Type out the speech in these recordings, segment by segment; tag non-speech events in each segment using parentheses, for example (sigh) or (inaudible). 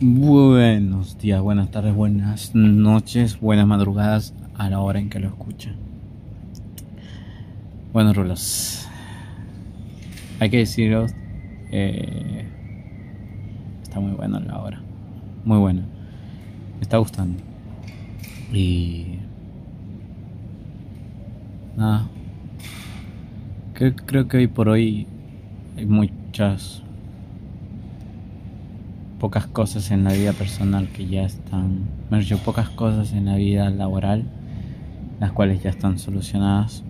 Buenos días, buenas tardes, buenas noches, buenas madrugadas a la hora en que lo escucha. Bueno, Rulos, hay que deciros, eh, está muy bueno la hora, muy bueno, me está gustando. Y nada, creo, creo que hoy por hoy hay muchas pocas cosas en la vida personal que ya están, me dicho, pocas cosas en la vida laboral, las cuales ya están solucionadas,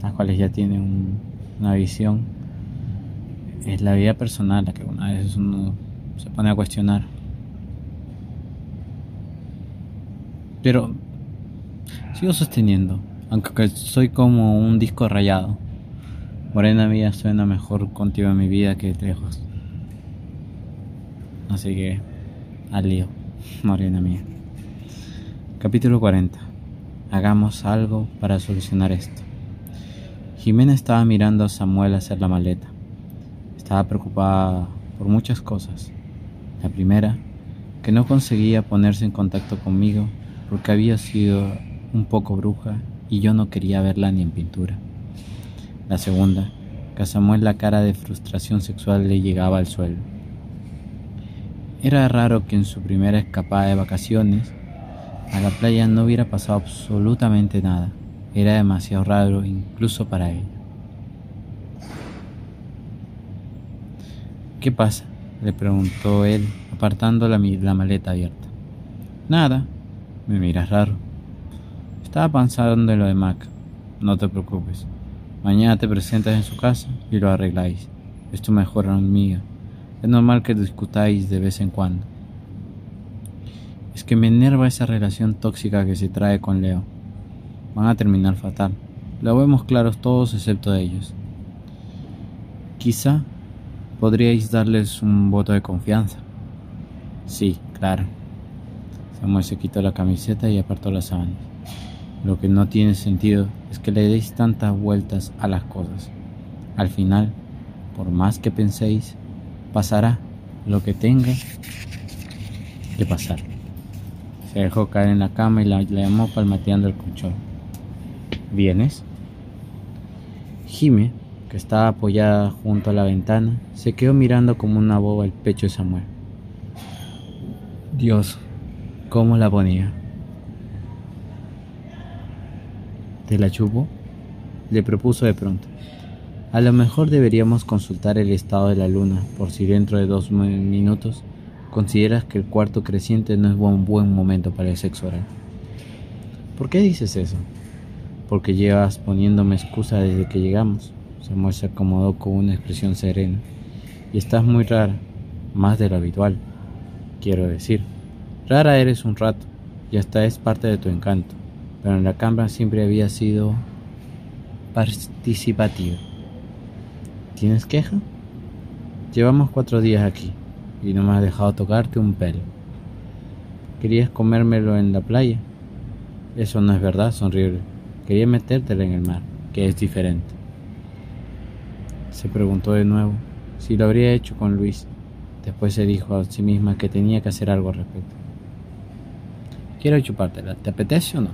las cuales ya tienen una visión. Es la vida personal la que una vez uno se pone a cuestionar. Pero sigo sosteniendo, aunque soy como un disco rayado. Morena mía suena mejor contigo en mi vida que lejos. Así que, al lío, (laughs) morena mía. Capítulo 40. Hagamos algo para solucionar esto. Jimena estaba mirando a Samuel hacer la maleta. Estaba preocupada por muchas cosas. La primera, que no conseguía ponerse en contacto conmigo porque había sido un poco bruja y yo no quería verla ni en pintura. La segunda, que a Samuel la cara de frustración sexual le llegaba al suelo. Era raro que en su primera escapada de vacaciones a la playa no hubiera pasado absolutamente nada. Era demasiado raro incluso para ella. ¿Qué pasa? le preguntó él, apartando la, maleta abierta. Nada, me miras raro. Estaba pensando en lo de Mac. No te preocupes. Mañana te presentas en su casa y lo arregláis. Es tu mejor amiga. Es normal que discutáis de vez en cuando. Es que me enerva esa relación tóxica que se trae con Leo. Van a terminar fatal. Lo vemos claros todos excepto ellos. Quizá podríais darles un voto de confianza. Sí, claro. Samuel se quitó la camiseta y apartó las sábanas. Lo que no tiene sentido es que le deis tantas vueltas a las cosas. Al final, por más que penséis, pasará lo que tenga que pasar. Se dejó caer en la cama y la, llamó palmateando el colchón. ¿Vienes? Jime, que estaba apoyada junto a la ventana, se quedó mirando como una boba el pecho de Samuel. Dios, cómo la ponía. ¿Te la chupo? Le propuso de pronto. A lo mejor deberíamos consultar el estado de la luna por si dentro de dos minutos consideras que el cuarto creciente no es un buen momento para el sexo oral. ¿Por qué dices eso? Porque llevas poniéndome excusa desde que llegamos. Samuel se acomodó con una expresión serena. Y estás muy rara, más de lo habitual. Quiero decir, rara eres un rato, y hasta es parte de tu encanto, pero en la cámara siempre había sido participativa. ¿Tienes queja? Llevamos cuatro días aquí y no me has dejado tocarte un pelo. ¿Querías comérmelo en la playa? Eso no es verdad, sonrió. Quería metértelo en el mar, que es diferente. Se preguntó de nuevo si lo habría hecho con Luis. Después se dijo a sí misma que tenía que hacer algo al respecto. Quiero chupártela, ¿te apetece o no?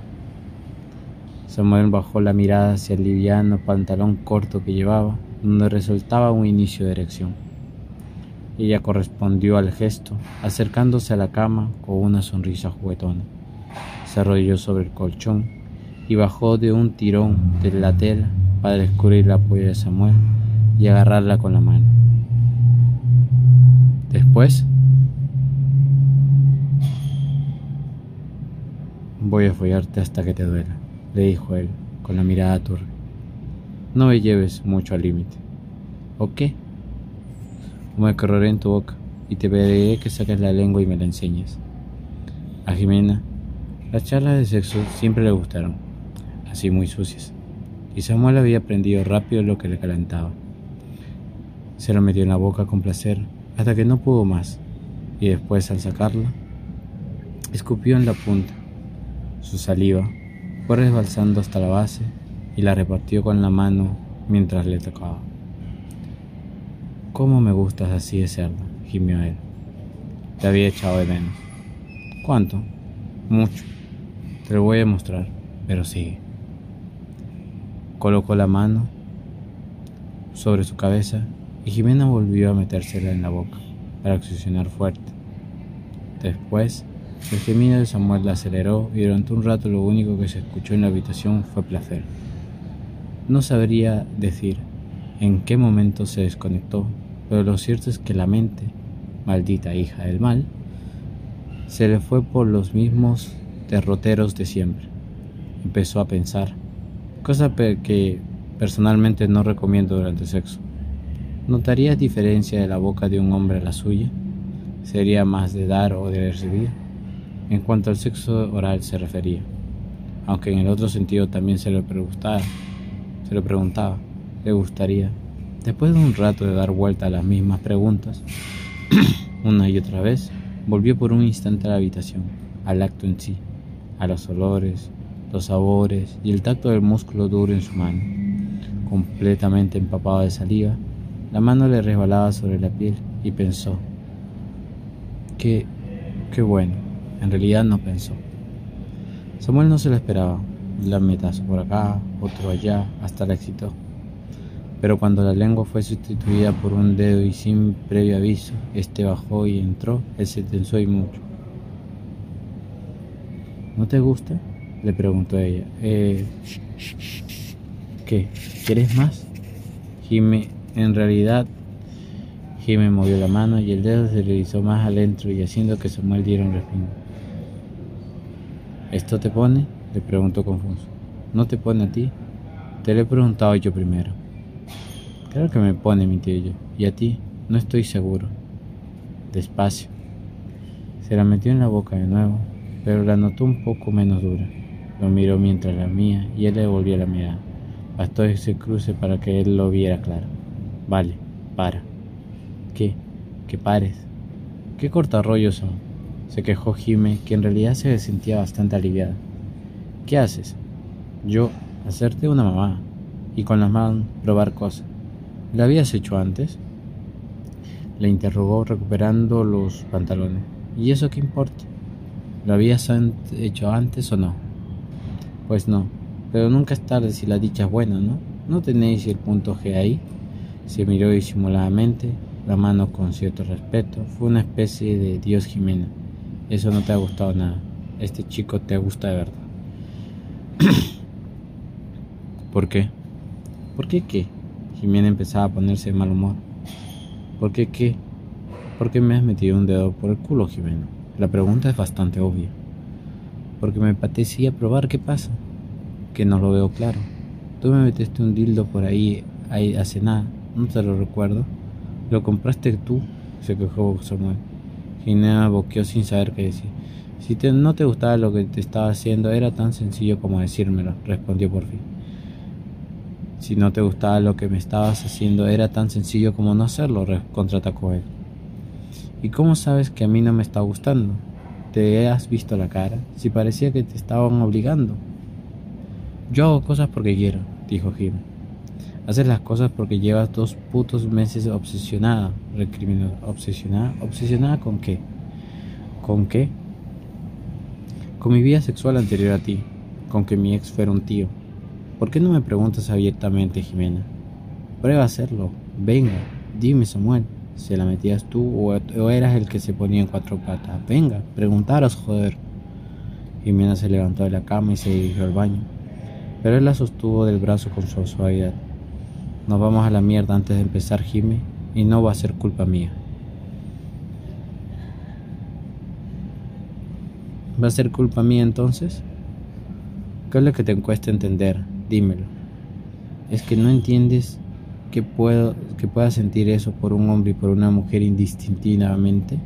Samuel bajó la mirada hacia el liviano pantalón corto que llevaba donde resultaba un inicio de erección. Ella correspondió al gesto, acercándose a la cama con una sonrisa juguetona. Se arrodilló sobre el colchón y bajó de un tirón de la tela para descubrir la polla de Samuel y agarrarla con la mano. Después, voy a follarte hasta que te duela, le dijo él, con la mirada turbia. No me lleves mucho al límite. ¿O qué? Me correré en tu boca y te pediré que saques la lengua y me la enseñes. A Jimena, las charlas de sexo siempre le gustaron, así muy sucias, y Samuel había aprendido rápido lo que le calentaba. Se lo metió en la boca con placer hasta que no pudo más, y después al sacarla, escupió en la punta. Su saliva fue resbalsando hasta la base y la repartió con la mano mientras le tocaba. ¿Cómo me gustas así de cerdo? gimió él. Te había echado de menos. ¿Cuánto? Mucho. Te lo voy a mostrar, pero sigue. Colocó la mano sobre su cabeza y Jimena volvió a metérsela en la boca para accionar fuerte. Después, el gemido de Samuel la aceleró y durante un rato lo único que se escuchó en la habitación fue placer. No sabría decir en qué momento se desconectó, pero lo cierto es que la mente, maldita hija del mal, se le fue por los mismos derroteros de siempre. Empezó a pensar, cosa que personalmente no recomiendo durante sexo. ¿Notarías diferencia de la boca de un hombre a la suya? ¿Sería más de dar o de recibir? En cuanto al sexo oral se refería, aunque en el otro sentido también se lo preguntaba, se lo preguntaba, le gustaría. Después de un rato de dar vuelta a las mismas preguntas, (clears throat) una y otra vez, volvió por un instante a la habitación, al acto en sí, a los olores, los sabores y el tacto del músculo duro en su mano. Completamente empapado de saliva, la mano le resbalaba sobre la piel y pensó, qué, qué bueno, en realidad no pensó. Samuel no se lo esperaba, la metazo por acá, otro allá, hasta la excitó. Pero cuando la lengua fue sustituida por un dedo y sin previo aviso, este bajó y entró, él se tensó y mucho. ¿No te gusta? le preguntó ella. Eh, ¿Qué? ¿Quieres más? Jime, en realidad, Jime movió la mano y el dedo se hizo más adentro y haciendo que Samuel diera un respingo. ¿Esto te pone? Le preguntó confuso. ¿No te pone a ti? Te lo he preguntado yo primero. Claro que me pone, mi tío. ¿Y a ti? No estoy seguro. Despacio. Se la metió en la boca de nuevo, pero la notó un poco menos dura. Lo miró mientras la mía y él le volvió la mirada. Bastó ese cruce para que él lo viera claro. Vale, para. ¿Qué? Que pares. ¿Qué cortarrollos son? Se quejó Jime, que en realidad se sentía bastante aliviada. ¿Qué haces? Yo, hacerte una mamá y con las manos probar cosas. ¿Lo habías hecho antes? Le interrogó recuperando los pantalones. ¿Y eso qué importa? ¿Lo habías hecho antes o no? Pues no, pero nunca es tarde si la dicha es buena, ¿no? ¿No tenéis el punto G ahí? Se miró disimuladamente, la mano con cierto respeto. Fue una especie de Dios Jimena. Eso no te ha gustado nada. Este chico te gusta de verdad. (coughs) ¿Por qué? ¿Por qué qué? Jimena empezaba a ponerse de mal humor. ¿Por qué qué? ¿Por qué me has metido un dedo por el culo, Jimena? La pregunta es bastante obvia. Porque me apetecía probar qué pasa. Que no lo veo claro. Tú me metiste un dildo por ahí, ahí hace nada. No te lo recuerdo. Lo compraste tú, se quejó Samuel. Jimena boqueó sin saber qué decir. Si no te gustaba lo que te estaba haciendo, era tan sencillo como decírmelo, respondió por fin. Si no te gustaba lo que me estabas haciendo, era tan sencillo como no hacerlo, contraatacó él. ¿Y cómo sabes que a mí no me está gustando? ¿Te has visto la cara? Si parecía que te estaban obligando. Yo hago cosas porque quiero, dijo Jim. Haces las cosas porque llevas dos putos meses obsesionada, recriminó. ¿Obsesionada? ¿Obsesionada con qué? ¿Con qué? Con mi vida sexual anterior a ti, con que mi ex fuera un tío, ¿Por qué no me preguntas abiertamente, Jimena? Prueba a hacerlo. Venga, dime, Samuel. ¿Se la metías tú o, eras el que se ponía en cuatro patas? Venga, preguntaros, joder. Jimena se levantó de la cama y se dirigió al baño, pero él la sostuvo del brazo con su suavidad. Nos vamos a la mierda antes de empezar, Jime, y no va a ser culpa mía. ¿Va a ser culpa mía entonces? ¿Qué es lo que te cuesta entender? dímelo. Es que no entiendes que, puedo, que pueda sentir eso por un hombre y por una mujer indistintivamente.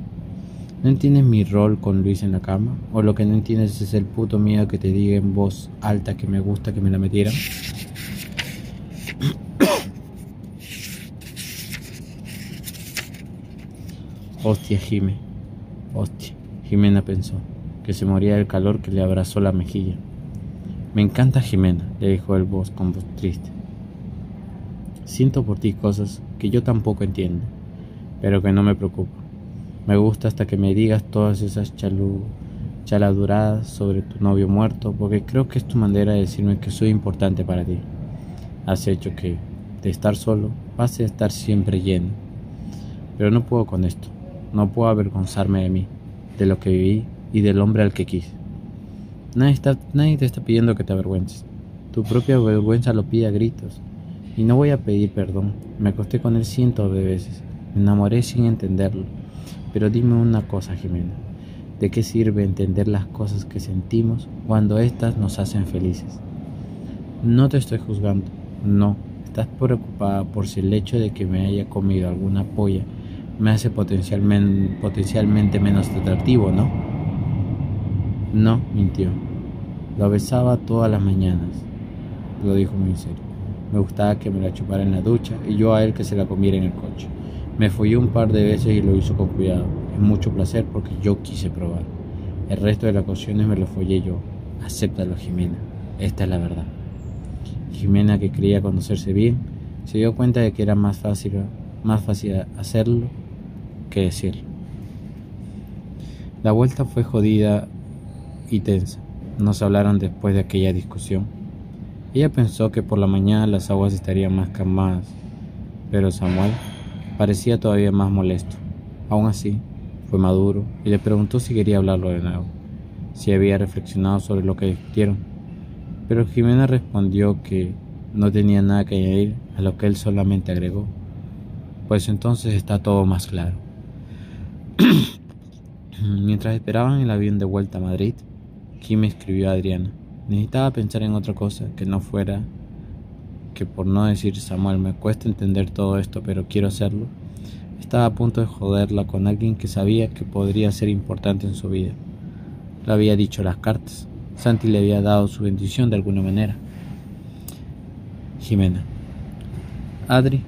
¿No entiendes mi rol con Luis en la cama? ¿O lo que no entiendes es el puto miedo que te diga en voz alta que me gusta que me la metieran? (coughs) Hostia, Jime. Hostia. Jimena pensó que se moría del calor que le abrazó la mejilla. Me encanta Jimena, le dijo el voz con voz triste. Siento por ti cosas que yo tampoco entiendo, pero que no me preocupan. Me gusta hasta que me digas todas esas chalu chaladuradas sobre tu novio muerto, porque creo que es tu manera de decirme que soy importante para ti. Has hecho que, de estar solo, pase a estar siempre lleno. Pero no puedo con esto. No puedo avergonzarme de mí, de lo que viví y del hombre al que quise. Nadie, está, nadie te está pidiendo que te avergüences. Tu propia vergüenza lo pide a gritos. Y no voy a pedir perdón. Me acosté con él cientos de veces. Me enamoré sin entenderlo. Pero dime una cosa, Jimena. ¿De qué sirve entender las cosas que sentimos cuando éstas nos hacen felices? No te estoy juzgando. No. Estás preocupada por si el hecho de que me haya comido alguna polla me hace potencialmente, potencialmente menos atractivo, ¿no? No, mintió. Lo besaba todas las mañanas. Lo dijo muy serio. Me gustaba que me la chupara en la ducha y yo a él que se la comiera en el coche. Me fui un par de veces y lo hizo con cuidado. Es mucho placer porque yo quise probar. El resto de las ocasiones me lo follé yo. Acéptalo, Jimena. Esta es la verdad. Jimena, que creía conocerse bien, se dio cuenta de que era más fácil, más fácil hacerlo que decirlo. La vuelta fue jodida y tensa. No se hablaron después de aquella discusión. Ella pensó que por la mañana las aguas estarían más calmadas, pero Samuel parecía todavía más molesto. Aún así, fue maduro y le preguntó si quería hablarlo de nuevo, si había reflexionado sobre lo que discutieron. Pero Jimena respondió que no tenía nada que añadir a lo que él solamente agregó. Pues entonces está todo más claro. (clears throat) Mientras esperaban el avión de vuelta a Madrid, Kim escribió a Adriana. Necesitaba pensar en otra cosa que no fuera que por no decir Samuel me cuesta entender todo esto, pero quiero hacerlo. Estaba a punto de joderla con alguien que sabía que podría ser importante en su vida. Le había dicho las cartas. Santi le había dado su bendición de alguna manera. Jimena. Adri,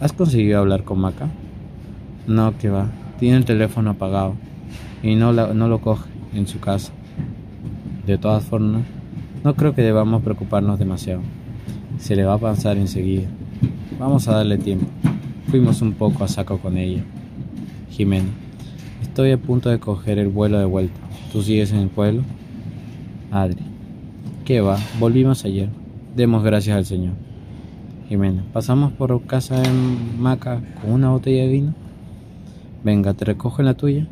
¿has conseguido hablar con Maca? No, que va. Tiene el teléfono apagado y no, no lo coge en su casa. De todas formas, no creo que debamos preocuparnos demasiado. Se le va a pasar enseguida. Vamos a darle tiempo. Fuimos un poco a saco con ella. Jimena, estoy a punto de coger el vuelo de vuelta. ¿Tú sigues en el pueblo? Adri, ¿qué va? Volvimos ayer. Demos gracias al Señor. Jimena, ¿pasamos por casa en Maca con una botella de vino? Venga, ¿te recojo en la tuya?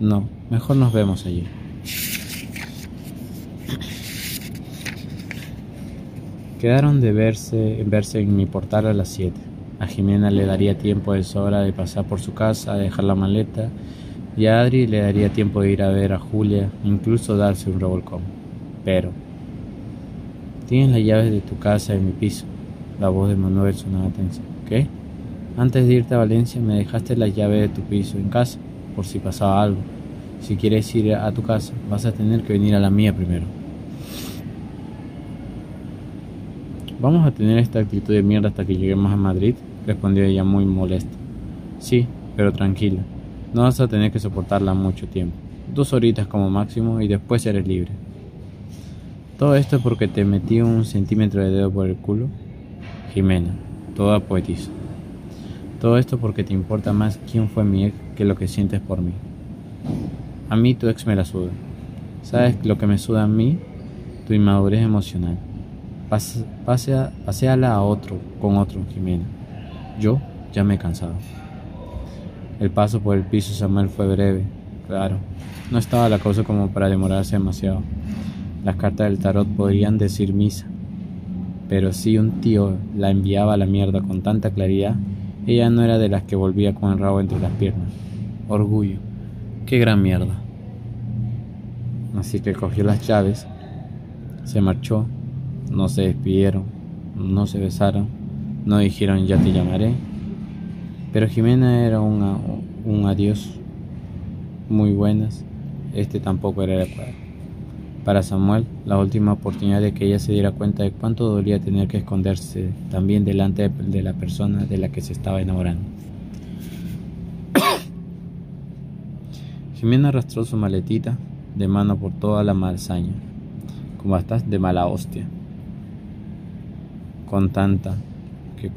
No, mejor nos vemos allí. Quedaron de verse, verse en mi portal a las 7. A Jimena le daría tiempo de sobra de pasar por su casa, dejar la maleta, y a Adri le daría tiempo de ir a ver a Julia, incluso darse un revolcón. Pero, tienes las llaves de tu casa en mi piso. La voz de Manuel sonaba tensa. ¿Qué? Antes de irte a Valencia me dejaste las llaves de tu piso en casa, por si pasaba algo. Si quieres ir a tu casa, vas a tener que venir a la mía primero. ¿Vamos a tener esta actitud de mierda hasta que lleguemos a Madrid? respondió ella muy molesta. Sí, pero tranquila. No vas a tener que soportarla mucho tiempo. Dos horitas como máximo y después eres libre. Todo esto es porque te metí un centímetro de dedo por el culo. Jimena, toda poetiza. Todo esto porque te importa más quién fue mi ex que lo que sientes por mí. A mí tu ex me la suda. ¿Sabes lo que me suda a mí? Tu inmadurez emocional. paseala a otro, con otro, Jimena. Yo ya me he cansado. El paso por el piso Samuel fue breve, claro. No estaba la cosa como para demorarse demasiado. Las cartas del tarot podrían decir misa. Pero si un tío la enviaba a la mierda con tanta claridad, ella no era de las que volvía con el rabo entre las piernas. Orgullo. Qué gran mierda. Así que cogió las llaves, se marchó no se despidieron, no se besaron, no dijeron ya te llamaré. Pero Jimena era un adiós muy buenas, este tampoco era adecuado. Para Samuel, la última oportunidad de que ella se diera cuenta de cuánto dolía tener que esconderse también delante de la persona de la que se estaba enamorando. Jimena arrastró su maletita de mano por toda la malsaña, como estás de mala hostia con tanta, que,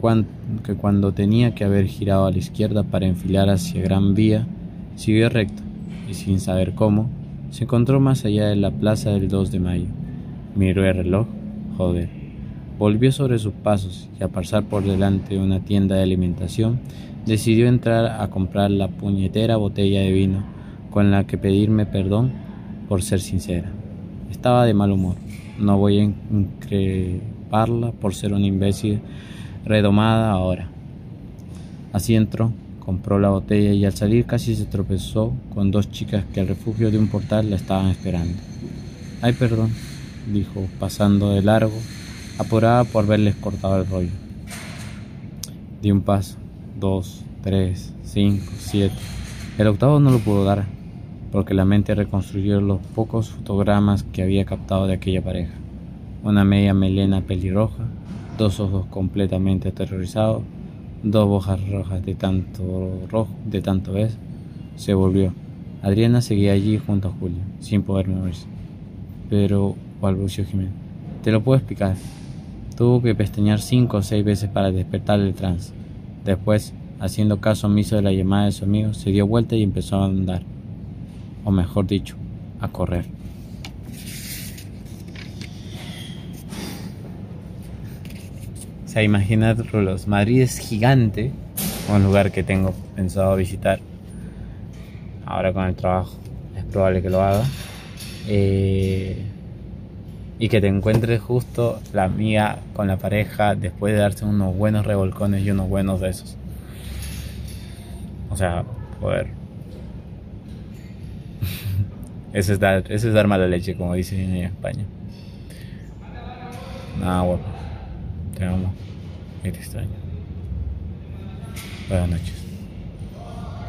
que cuando tenía que haber girado a la izquierda para enfilar hacia Gran Vía, siguió recto y sin saber cómo, se encontró más allá de la plaza del 2 de mayo. Miró el reloj, joder. Volvió sobre sus pasos y al pasar por delante de una tienda de alimentación, decidió entrar a comprar la puñetera botella de vino con la que pedirme perdón por ser sincera. Estaba de mal humor. No voy a increparla por ser una imbécil redomada ahora. Así entró, compró la botella y al salir casi se tropezó con dos chicas que al refugio de un portal la estaban esperando. Ay, perdón, dijo, pasando de largo, apurada por verles cortado el rollo. Di un paso, dos, tres, cinco, siete. El octavo no lo pudo dar, porque la mente reconstruyó los pocos fotogramas que había captado de aquella pareja. Una media melena pelirroja, dos ojos completamente aterrorizados, dos bojas rojas de tanto rojo, de tanto beso. Se volvió. Adriana seguía allí junto a Julio, sin poder moverse. Pero, balbució Jiménez, te lo puedo explicar. Tuvo que pestañear cinco o seis veces para despertar el trance. Después, haciendo caso omiso de la llamada de su amigo, se dio vuelta y empezó a andar o mejor dicho, a correr. O sea, imaginad, Rulos, Madrid es gigante, un lugar que tengo pensado visitar ahora con el trabajo, es probable que lo haga. Eh, y que te encuentres justo la amiga con la pareja después de darse unos buenos revolcones y unos buenos besos. O sea, poder eso es dar, eso es dar mala leche, como dicen en España. Nada, guapo. Te amo. Y te extraño. Buenas noches.